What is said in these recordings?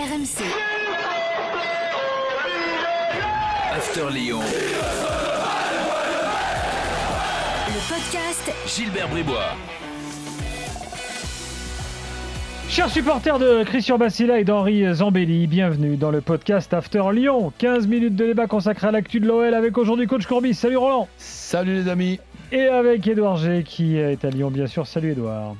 RMC. After Lyon. Le podcast Gilbert Bribois. Chers supporters de Christian Bassila et d'Henri Zambelli, bienvenue dans le podcast After Lyon. 15 minutes de débat consacré à l'actu de l'OL avec aujourd'hui coach Courbis. Salut Roland. Salut les amis. Et avec Édouard G qui est à Lyon, bien sûr. Salut Édouard.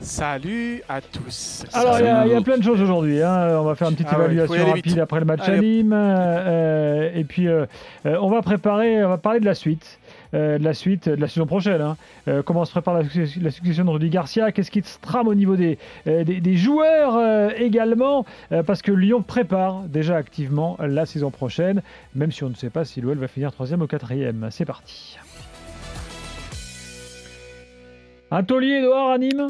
Salut à tous. Alors, il y, a- il y a plein de choses aujourd'hui. hein. On va faire une petite Ah évaluation rapide après le match à Allez. Nîmes. euh, et puis, euh, euh, on va préparer, on va parler de la suite. euh, de la suite de la saison prochaine. hein. Euh, comment se prépare la, succession- la succession de Rudy Garcia Qu'est-ce qui se trame au niveau des, euh, des, des joueurs euh, également euh, Parce que Lyon prépare déjà activement la saison prochaine, même si on ne sait pas si l'OL va finir troisième ou quatrième. C'est parti. Un taulier, Edouard, à Nîmes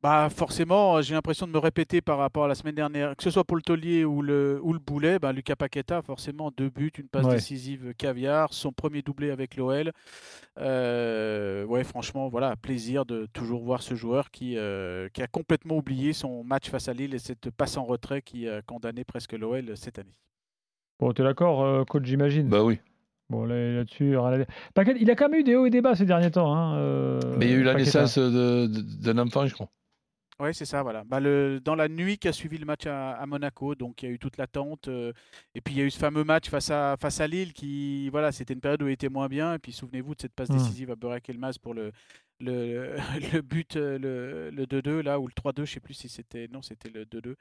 Bah forcément, j'ai l'impression de me répéter par rapport à la semaine dernière, que ce soit pour le taulier ou le, ou le boulet, bah, Lucas Paqueta, forcément deux buts, une passe Ouais. décisive caviar, son premier doublé avec l'OL. Euh, ouais, franchement, voilà, plaisir de toujours voir ce joueur qui, euh, qui a complètement oublié son match face à Lille et cette passe en retrait qui a condamné presque l'OL cette année. Bon, t'es d'accord, euh, coach, j'imagine? Bah oui. Bon, là, là-dessus, il a quand même eu des hauts et des bas ces derniers temps. Hein, euh, Mais il y a eu la Paqueta. naissance d'un enfant, je crois. Oui, c'est ça, voilà. Bah, le, dans la nuit qui a suivi le match à, à Monaco, donc il y a eu toute l'attente. euh, et puis il y a eu ce fameux match face à, face à Lille qui, voilà, c'était une période où il était moins bien. Et puis souvenez-vous de cette passe Hmm. décisive à Burak Elmaz pour le, le, le but, euh, le, le 2-2, là, ou le 3-2, je sais plus si c'était. Non, c'était le 2-2.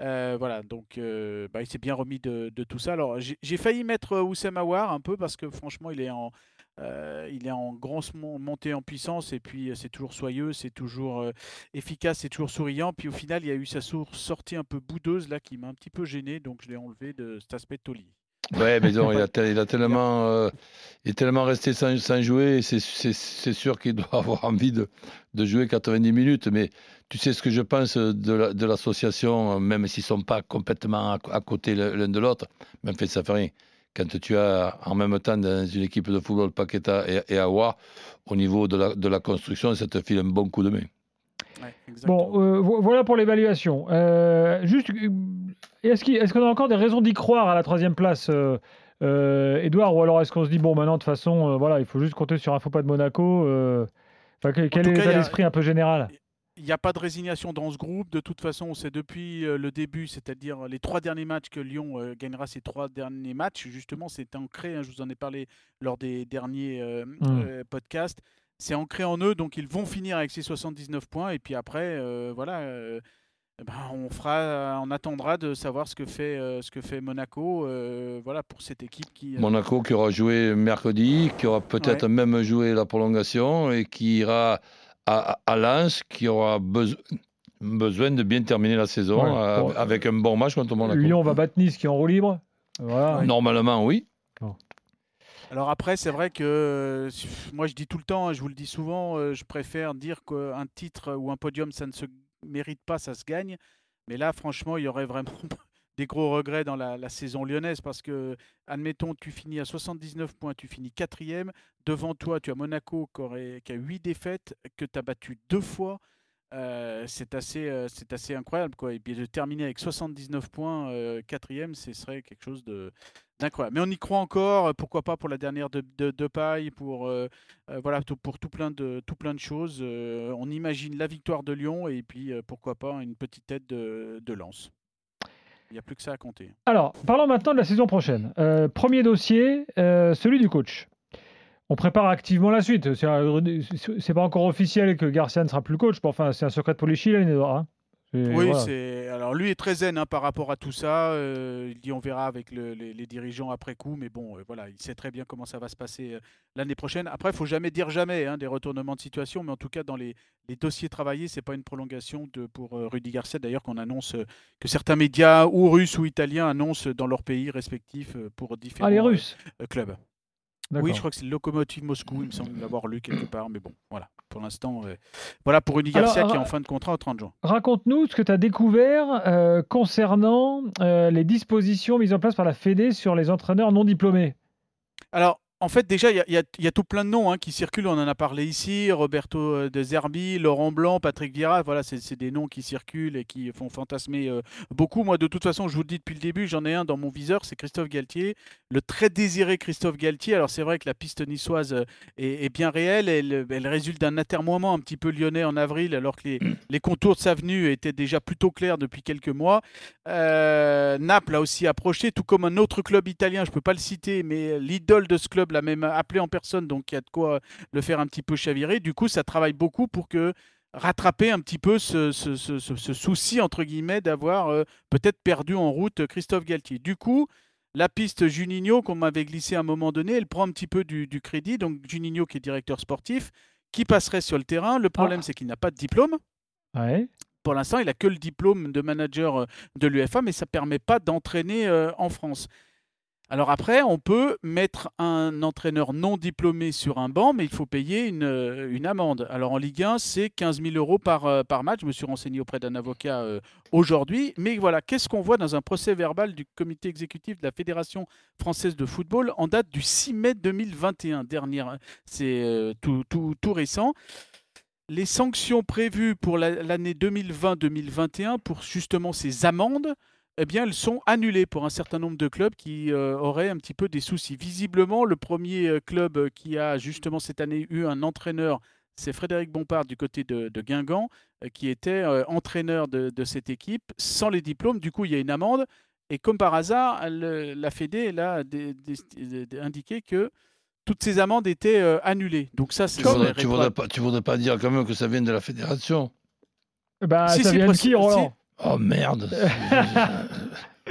Euh, voilà, donc euh, bah, il s'est bien remis de, de tout ça. Alors j'ai j'ai failli mettre euh, Oussem Aouar un peu parce que franchement, il est en. Euh, il est en grosse mon- montée en puissance et puis euh, c'est toujours soyeux, c'est toujours euh, efficace, c'est toujours souriant. Puis au final, il y a eu sa sortie un peu boudeuse là qui m'a un petit peu gêné, donc je l'ai enlevé de cet aspect de taulier. Ouais, mais non, il, a tel- il a tellement, euh, il est tellement resté sans, sans jouer. C'est sûr qu'il doit avoir envie de, de jouer 90 minutes. Mais tu sais ce que je pense de la- de l'association, même s'ils ne sont pas complètement à, à côté l'un de l'autre. En fait, ça fait rien. Quand tu as en même temps dans une équipe de football Paqueta et, et Aouar, au niveau de la, de la construction, ça te file un bon coup de main. Ouais. Bon, euh, vo- voilà pour l'évaluation. Euh, juste, euh, est-ce qu'on a encore des raisons d'y croire à la troisième place, euh, euh, Edouard Ou alors est-ce qu'on se dit, bon, maintenant, de toute façon, euh, voilà, il faut juste compter sur un faux pas de Monaco euh, enfin, quel, quel est l'état il y a- d'esprit un peu général? Il n'y a pas de résignation dans ce groupe. De toute façon, c'est depuis euh, le début, c'est-à-dire les trois derniers matchs que Lyon euh, gagnera ces trois derniers matchs. Justement, c'est ancré, hein, je vous en ai parlé lors des derniers euh, euh, podcasts. C'est ancré en eux, donc ils vont finir avec ces 79 points. Et puis après, euh, voilà, ben, on, fera, on attendra de savoir ce que fait, ce que fait Monaco voilà, pour cette équipe qui... Monaco qui aura joué mercredi, qui aura peut-être même joué la prolongation et qui ira à, à Lens, qui aura beso- besoin de bien terminer la saison Ouais, euh, bon, avec un bon match contre Monaco. Lyon va battre Nice qui est en roue libre. Voilà. Normalement, oui. Alors après, c'est vrai que euh, moi je dis tout le temps, hein, je vous le dis souvent, euh, je préfère dire qu'un titre ou un podium, ça ne se mérite pas, ça se gagne. Mais là, franchement, il y aurait vraiment des gros regrets dans la, saison lyonnaise parce que, admettons, tu finis à 79 points, tu finis quatrième. Devant toi, tu as Monaco qui, a 8 défaites, que tu as battu deux fois. Euh, c'est assez, euh, assez incroyable. Quoi. Et puis de terminer avec 79 points, euh, quatrième, ce serait quelque chose d'incroyable. Mais on y croit encore, pourquoi pas pour la dernière de, paille, pour, voilà, tout, pour tout plein de, tout plein de choses. On imagine la victoire de Lyon et puis pourquoi pas une petite tête de lance. Il n'y a plus que ça à compter. Alors, parlons maintenant de la saison prochaine. Euh, premier dossier, euh, celui du coach. On prépare activement la suite. C'est pas encore officiel que Garcia ne sera plus coach. mais Enfin, c'est un secret de polichinelle, hein. Oui, voilà. c'est alors lui est très zen hein, par rapport à tout ça. Euh, il dit on verra avec le- les, les dirigeants après coup, mais bon, euh, voilà, il sait très bien comment ça va se passer euh, l'année prochaine. Après, il faut jamais dire jamais hein, des retournements de situation, mais en tout cas dans les, les dossiers travaillés, c'est pas une prolongation de pour Rudy Garcia d'ailleurs qu'on annonce que certains médias ou russes ou italiens annoncent dans leur pays respectifs pour différents Ah, les Russes. clubs. Oui, je crois que c'est Locomotive Moscou, il me semble l'avoir lu quelque part, mais bon, voilà. Pour l'instant, euh, voilà pour Rudy Garcia Alors, qui est en fin de contrat au 30 juin. Raconte-nous ce que tu as découvert euh, concernant euh, les dispositions mises en place par la Fédé sur les entraîneurs non diplômés. Alors, en fait, déjà, il y, a tout plein de noms hein, qui circulent. On en a parlé ici. Roberto euh, de Zerbi, Laurent Blanc, Patrick Vieira. Voilà, c'est des noms qui circulent et qui font fantasmer euh, beaucoup. Moi, de toute façon, je vous le dis depuis le début, j'en ai un dans mon viseur, c'est Christophe Galtier. Le très désiré Christophe Galtier. Alors, c'est vrai que la piste niçoise euh, est, bien réelle. Elle, elle résulte d'un atermoiement un petit peu lyonnais en avril, alors que les, les, contours de sa venue étaient déjà plutôt clairs depuis quelques mois. Naples a aussi approché, tout comme un autre club italien, je ne peux pas le citer, mais l'idole de ce club l'a même appelé en personne, donc il y a de quoi le faire un petit peu chavirer. Du coup, ça travaille beaucoup pour que rattraper un petit peu ce, souci, entre guillemets, d'avoir euh, peut-être perdu en route Christophe Galtier. Du coup, la piste Juninho, qu'on m'avait glissé à un moment donné, elle prend un petit peu du, crédit. Donc Juninho, qui est directeur sportif, qui passerait sur le terrain. Le problème, ah. c'est qu'il n'a pas de diplôme. Pour l'instant, il n'a que le diplôme de manager euh, de l'UFA, mais ça ne permet pas d'entraîner euh, en France. Alors après, on peut mettre un entraîneur non diplômé sur un banc, mais il faut payer une, euh, amende. Alors en Ligue 1, c'est 15 000 euros par, euh, par match. Je me suis renseigné auprès d'un avocat euh, aujourd'hui. Mais voilà, qu'est-ce qu'on voit dans un procès verbal du comité exécutif de la Fédération française de football en date du 6 mai 2021 dernière C'est tout, tout, tout récent les sanctions prévues pour l'année 2020-2021 pour justement ces amendes eh bien, elles sont annulées pour un certain nombre de clubs qui euh, auraient un petit peu des soucis. Visiblement, le premier euh, club euh, qui a justement cette année eu un entraîneur, c'est Frédéric Bompard du côté de, Guingamp, qui était entraîneur de, cette équipe sans les diplômes. Du coup, il y a une amende. Et comme par hasard, la Fédé a indiqué que toutes ces amendes étaient annulées. Donc ça, c'est... Tu ne voudrais, pas, voudrais pas dire quand même que ça vient de la fédération? Bah, ça vient de qui, Roland? Oh merde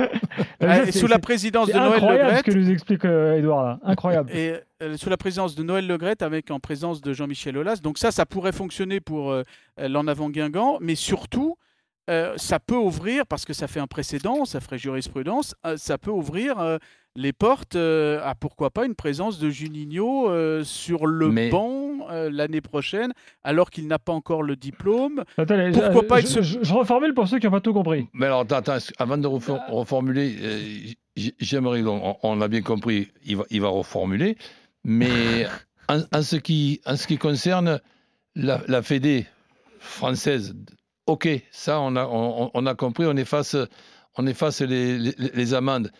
ah, Sous la présidence de Noël Legrette. ce que nous explique Edouard là. Incroyable. Et euh, sous la présidence de Noël Legrette avec en présence de Jean-Michel Aulas. Donc ça, ça pourrait fonctionner pour euh, l'en avant Guingamp, mais surtout, euh, ça peut ouvrir, parce que ça fait un précédent, ça ferait jurisprudence, ça peut ouvrir les portes à pourquoi pas une présence de Juninho sur le banc l'année prochaine, alors qu'il n'a pas encore le diplôme. pourquoi pas je, reformule pour ceux qui n'ont pas tout compris. Mais alors, attends, avant de reformuler, j'aimerais, on, on l'a bien compris, il va, il va reformuler, mais en, ce qui, en ce qui concerne la, la Fédé française, ok, ça on a, on, a compris, on efface, on efface les, les amendes.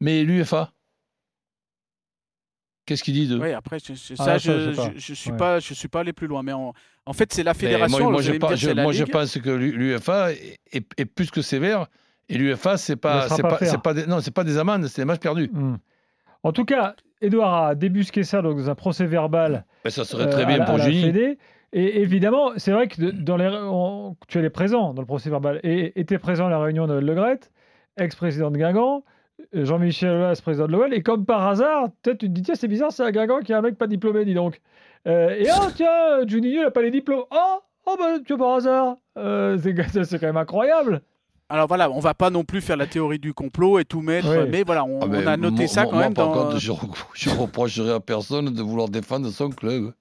Mais l'UFA Qu'est-ce qu'il dit de Oui, après, je, ça, je ne suis, pas, je suis pas allé plus loin. Mais en, en fait, c'est la fédération. Moi, je, moi je, pense que l'UFA est, plus que sévère. Et l'UFA, c'est pas, c'est pas, c'est pas, des, non, c'est pas des amendes, c'est des matchs perdus. Hmm. En tout cas, Edouard a débusqué ça dans un procès verbal. Mais ça serait très euh, bien pour Junie. Et évidemment, c'est vrai que dans les, tu es présent dans le procès verbal et était présent à la réunion de Le Gret, ex-président de Guingamp. Jean-Michel Aulas, président de l'OL, et comme par hasard, peut-être tu te dis, tiens, c'est bizarre, c'est un Guingamp qui a un mec pas diplômé, dis donc. Euh, et oh, tiens, Juninho, n'a pas les diplômes. Oh, oh bah, tu vois, par hasard. Euh, c'est quand même incroyable. Alors voilà, on va pas non plus faire la théorie du complot et tout mettre, mais voilà, on, ah, a noté ça quand même. Par contre, je, je reprocherai à personne de vouloir défendre son club.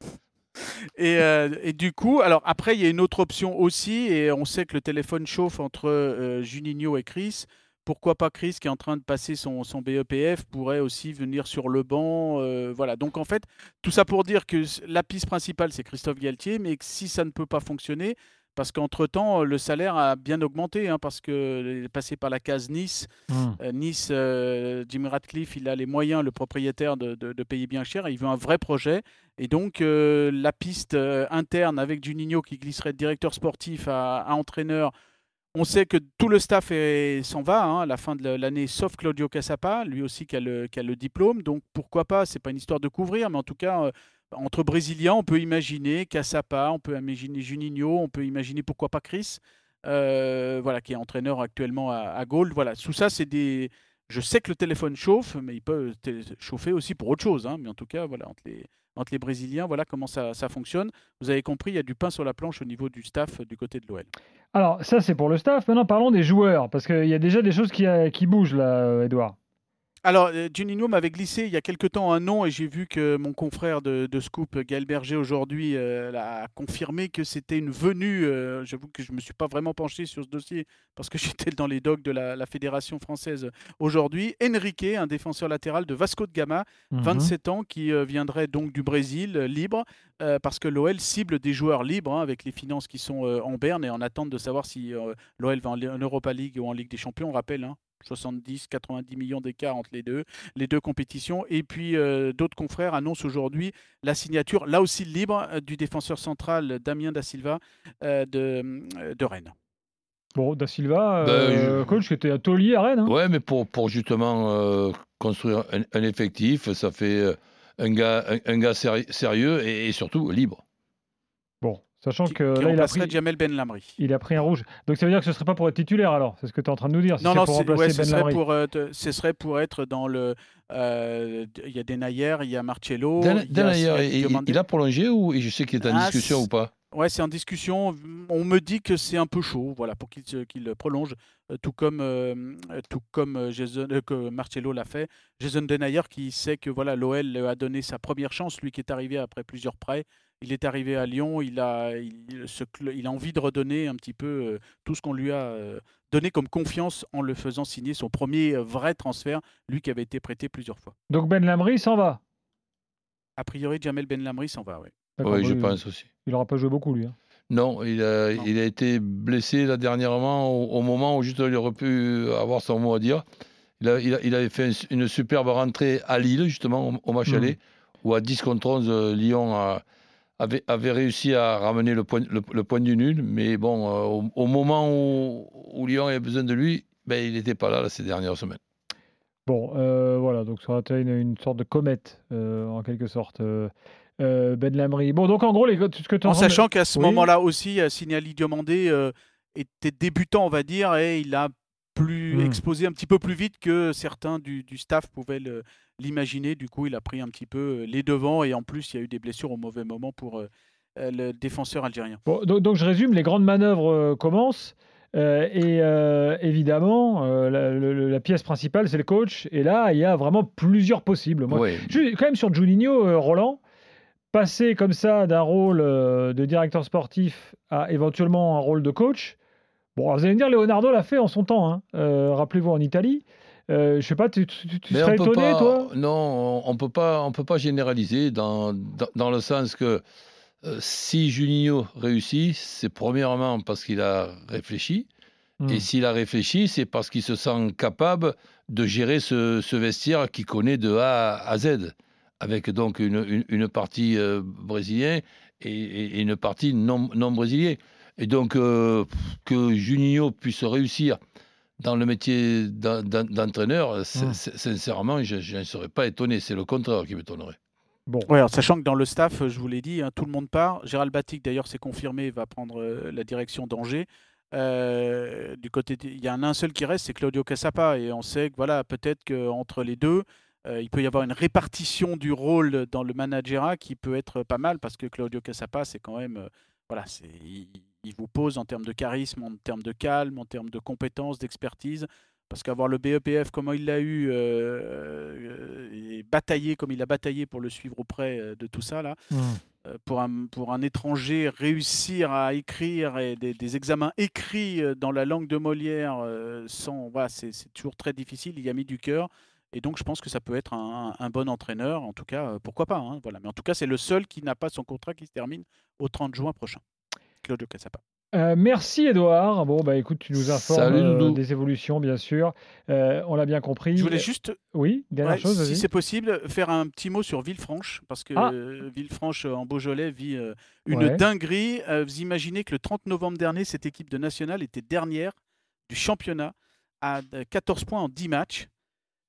Et, euh, et, du coup, alors après, il y a une autre option aussi, et on sait que le téléphone chauffe entre Juninho et Chris. Pourquoi pas Chris qui est en train de passer son, son BEPF pourrait aussi venir sur le banc. Euh, voilà. Donc en fait, tout ça pour dire que la piste principale c'est Christophe Galtier, mais que si ça ne peut pas fonctionner, parce qu'entre-temps, le salaire a bien augmenté, hein, parce qu'il est passé par la case Nice. Mmh. Euh, nice, euh, Jim Radcliffe, il a les moyens, le propriétaire, de, de, payer bien cher. Il veut un vrai projet. Et donc, la piste interne avec Juninho qui glisserait de directeur sportif à, à entraîneur on sait que tout le staff s'en va hein, à la fin de l'année, sauf Claudio Casapa, lui aussi qui a le, diplôme. Donc pourquoi pas, c'est pas une histoire de couvrir, mais en tout cas, euh, entre Brésiliens, on peut imaginer Casapa, on peut imaginer Juninho, on peut imaginer pourquoi pas Chris, euh, voilà, qui est entraîneur actuellement à, à. Voilà, sous ça, c'est des. Je sais que le téléphone chauffe, mais il peut chauffer aussi pour autre chose. Hein, mais en tout cas, voilà, entre les, entre les Brésiliens, voilà comment ça, ça fonctionne. Vous avez compris, il y a du pain sur la planche au niveau du staff du côté de l'OL. Alors, ça, c'est pour le staff. Maintenant, parlons des joueurs, parce qu'il y a déjà des choses qui, euh, qui bougent là, Edouard. Alors, euh, Juninho m'avait glissé il y a quelque temps un nom et j'ai vu que mon confrère de, de Scoop, Gaël Berger, aujourd'hui euh, a confirmé que c'était une venue. euh, J'avoue que je ne me suis pas vraiment penché sur ce dossier parce que j'étais dans les docs de la, la Fédération française aujourd'hui. Enrique, un défenseur latéral de Vasco de Gama, Mhm. 27 ans, qui euh, viendrait donc du Brésil, libre, parce que l'OL cible des joueurs libres hein, avec les finances qui sont en berne et en attente de savoir si l'OL va en, en Europa League ou en Ligue des Champions. On rappelle, hein, 70-90 millions d'écart entre les deux, les deux compétitions. Et puis euh, d'autres confrères annoncent aujourd'hui la signature, là aussi libre, euh, du défenseur central Damien Da Silva euh, de, de Rennes. Bon, Da Silva, Ben, euh, je- coach qui était à Taulier à Rennes. hein. Ouais, mais pour, pour justement euh, construire un, un effectif, ça fait un gars, un, un gars séri- sérieux et, et surtout libre. Sachant Qui, que qui là, il a, pris, Jamel Ben Lamri. il a pris un rouge. Donc ça veut dire que ce serait pas pour être titulaire alors C'est ce que tu es en train de nous dire. si Non, non, pour c'est- remplacer ouais, ce, Ben serait Lamry. pour, euh, te- ce serait pour être dans le. euh, Il y a Denayer, il y a Marcello. A Denayer, il, il- Diomandé. il a prolongé ou et je sais qu'il est en Ah, discussion ou pas Ouais, c'est en discussion. On me dit que c'est un peu chaud, voilà, pour qu'il prolonge, euh, tout comme euh, tout comme Jason, euh, que Marcello l'a fait. Jason Denayer qui sait que voilà, l'OL a donné sa première chance, lui qui est arrivé après plusieurs prêts. Il est arrivé à Lyon, il a, il, ce cl- il a envie de redonner un petit peu euh, tout ce qu'on lui a euh, donné comme confiance en le faisant signer son premier euh, vrai transfert, lui qui avait été prêté plusieurs fois. Donc Ben Lamry s'en va. A priori, Jamel Ben Lamri s'en va, oui. Oui, je pense aussi. Il n'aura pas joué beaucoup lui. hein. Non, il a, Non. il a été blessé là dernièrement au, au moment où juste il aurait pu avoir son mot à dire. Il, a- il a- il avait fait un- une superbe rentrée à Lille, justement, au, au match Mhm. aller, où à 10 contre 11, euh, Lyon a- avait, avait réussi à ramener le point, le, le point du nul. Mais bon, euh, au, au moment où, où Lyon avait besoin de lui, ben, il n'était pas là, là ces dernières semaines. Bon, euh, voilà, donc ça aurait été une, une sorte de comète euh, en quelque sorte. euh, euh, ben Lamry. Bon, donc en gros, les, ce que tu En sachant qu'à ce Oui. moment-là aussi, Signali Diomandé euh, était débutant, on va dire, et il a plus Hmm. explosé un petit peu plus vite que certains du, du staff pouvaient l'imaginer. Du coup, il a pris un petit peu euh, les devants, et en plus, il y a eu des blessures au mauvais moment pour euh, euh, le défenseur algérien. Bon, donc, donc je résume, les grandes manœuvres euh, commencent. euh, et euh, évidemment, euh, la, le- la pièce principale, c'est le coach. Et là, il y a vraiment plusieurs possibles. Moi, Ouais. Je suis quand même sur Juninho, euh, Roland, passer comme ça d'un rôle euh, de directeur sportif à éventuellement un rôle de coach. Bon, alors vous allez me dire, Leonardo l'a fait en son temps. hein. Euh, Rappelez-vous en Italie. Euh, je sais pas, tu, tu- tu serais étonné, pas, toi? Non, on peut pas, on peut pas généraliser dans, dans, dans le sens que euh, si Juninho réussit, c'est premièrement parce qu'il a réfléchi, Hmm. et s'il a réfléchi, c'est parce qu'il se sent capable de gérer ce, ce vestiaire qu'il connaît de A à Z, avec donc une, une, une partie euh, brésilienne et une partie non, non brésilienne. Et donc euh, que Juninho puisse réussir dans le métier d'en- d'en- d'entraîneur, Hmm. sincèrement, je ne serais pas étonné. C'est le contraire qui m'étonnerait. Bon, Ouais, alors, sachant que dans le staff, je vous l'ai dit, hein, tout le monde part. Gérald Batic, d'ailleurs, c'est confirmé, va prendre euh, la direction d'Angers. Euh, du côté, il y en a un seul qui reste, c'est Claudio Cassapa, et on sait que voilà, peut-être qu'entre les deux, euh, il peut y avoir une répartition du rôle dans le managerat qui peut être pas mal, parce que Claudio Cassapa, c'est quand même, euh, voilà, c'est, il, il vous pose en termes de charisme, en termes de calme, en termes de compétences, d'expertise. Parce qu'avoir le BEPF, comment il l'a eu, euh, euh, et bataillé comme il a bataillé pour le suivre auprès euh, de tout ça, là, euh, pour un, pour un étranger réussir à écrire et des, des examens écrits dans la langue de Molière sans voilà, c'est c'est toujours très difficile il y a mis du cœur. Et donc je pense que ça peut être un, un bon entraîneur. En tout cas pourquoi pas hein, voilà. Mais en tout cas c'est le seul qui n'a pas son contrat qui se termine au 30 juin prochain Claudio Cassapa Euh, merci Edouard. Bon, bah écoute, tu nous informes Salut, euh, des évolutions, bien sûr. Euh, on l'a bien compris. je voulais juste Oui, dernière Ouais, chose, si c'est possible, faire un petit mot sur Villefranche, parce que Ah. Villefranche euh, en Beaujolais vit euh, une Ouais. dinguerie. Euh, vous imaginez que le 30 novembre dernier, cette équipe de nationale était dernière du championnat à euh, 14 points en 10 matchs.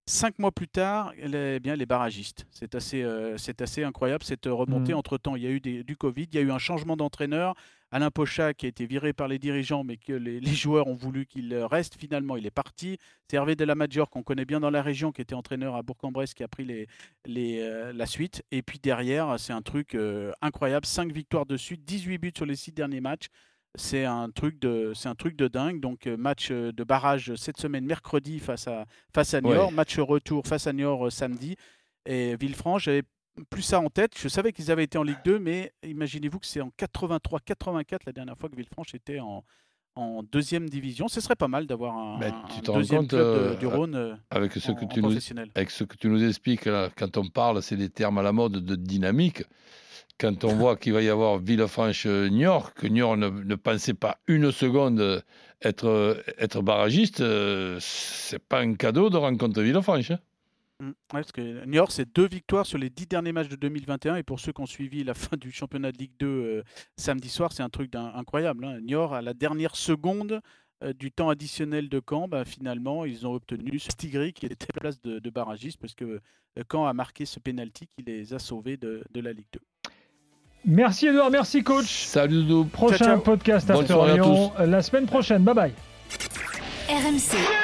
Cinq mois plus tard, elle est bien les barragistes. C'est assez, euh, c'est assez incroyable cette remontée. Mhm. Entre-temps, il y a eu des- du Covid, il y a eu un changement d'entraîneur. Alain Pochat qui a été viré par les dirigeants, mais que les, les joueurs ont voulu qu'il reste. Finalement, il est parti. C'est Hervé Delamadjor, qu'on connaît bien dans la région, qui était entraîneur à Bourg-en-Bresse, qui a pris les, les, euh, la suite. Et puis derrière, c'est un truc euh, incroyable. 5 victoires de suite, 18 buts sur les 6 derniers matchs. C'est un truc de, c'est un truc de dingue. Donc euh, match euh, de barrage cette semaine mercredi face à face à Niort, Ouais. match retour face à Niort euh, samedi. Et Villefranche, j'avais plus ça en tête. Je savais qu'ils avaient été en Ligue 2, mais imaginez-vous que c'est en 83-84 la dernière fois que Villefranche était en, en deuxième division. Ce serait pas mal d'avoir un, un tu rends deuxième compte, club de- euh, du Rhône euh, Avec ce, en, que tu nous, professionnel. avec ce que tu nous expliques, là, quand on parle, c'est des termes à la mode de dynamique. Quand on voit qu'il va y avoir Villefranche-Niort, que Niort ne, ne pensait pas une seconde euh, être, euh, être barragiste, euh, c'est pas un cadeau de rencontrer Villefranche. hein. Mm. Ouais, parce que Niort, c'est deux victoires sur les dix derniers matchs de 2021. Et pour ceux qui ont suivi la fin du championnat de Ligue 2 euh, samedi soir, c'est un truc incroyable. hein. Niort, à la dernière seconde euh, du temps additionnel de Caen, bah, finalement, ils ont obtenu ce Stigri qui était à la place de, de barragiste parce que euh, Caen a marqué ce pénalty qui les a sauvés de, de la Ligue 2. Merci Edouard, merci coach. Salut Doudou. Prochain ciao. podcast Bonne After Lyon la semaine prochaine. Bye bye. RMC.